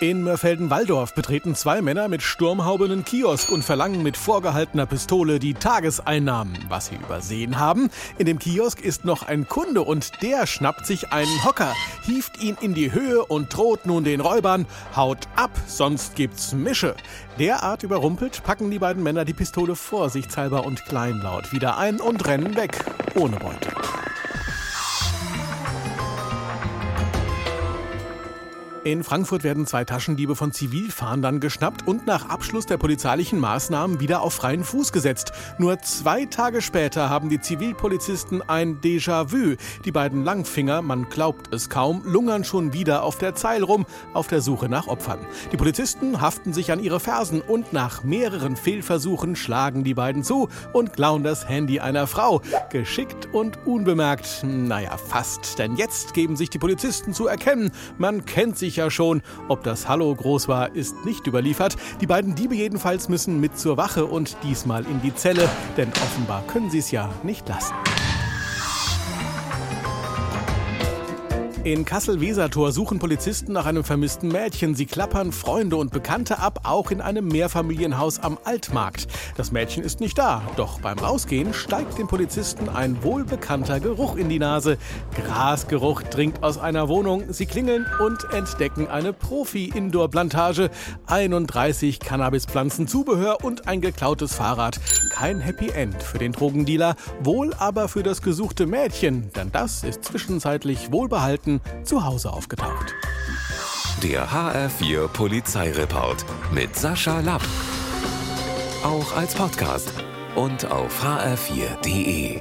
In Mörfelden-Walldorf betreten zwei Männer mit Sturmhaube einen Kiosk und verlangen mit vorgehaltener Pistole die Tageseinnahmen. Was sie übersehen haben, in dem Kiosk ist noch ein Kunde und der schnappt sich einen Hocker, hieft ihn in die Höhe und droht nun den Räubern, haut ab, sonst gibt's Mische. Derart überrumpelt packen die beiden Männer die Pistole vorsichtshalber und kleinlaut wieder ein und rennen weg, ohne Beute. In Frankfurt werden zwei Taschendiebe von Zivilfahndern geschnappt und nach Abschluss der polizeilichen Maßnahmen wieder auf freien Fuß gesetzt. Nur zwei Tage später haben die Zivilpolizisten ein Déjà-vu. Die beiden Langfinger, man glaubt es kaum, lungern schon wieder auf der Zeil rum, auf der Suche nach Opfern. Die Polizisten haften sich an ihre Fersen und nach mehreren Fehlversuchen schlagen die beiden zu und klauen das Handy einer Frau. Geschickt und unbemerkt. Naja, fast. Denn jetzt geben sich die Polizisten zu erkennen. Man kennt sich ja schon. Ob das Hallo groß war, ist nicht überliefert. Die beiden Diebe jedenfalls müssen mit zur Wache und diesmal in die Zelle, denn offenbar können sie es ja nicht lassen. In Kassel-Wesertor suchen Polizisten nach einem vermissten Mädchen. Sie klappern Freunde und Bekannte ab, auch in einem Mehrfamilienhaus am Altmarkt. Das Mädchen ist nicht da, doch beim Rausgehen steigt den Polizisten ein wohlbekannter Geruch in die Nase. Grasgeruch dringt aus einer Wohnung. Sie klingeln und entdecken eine Profi-Indoor-Plantage. 31 Cannabispflanzen, Zubehör und ein geklautes Fahrrad. Kein Happy End für den Drogendealer, wohl aber für das gesuchte Mädchen, denn das ist zwischenzeitlich wohlbehalten zu Hause aufgetaucht. Der HR4 Polizeireport mit Sascha Lapp. Auch als Podcast und auf hr4.de.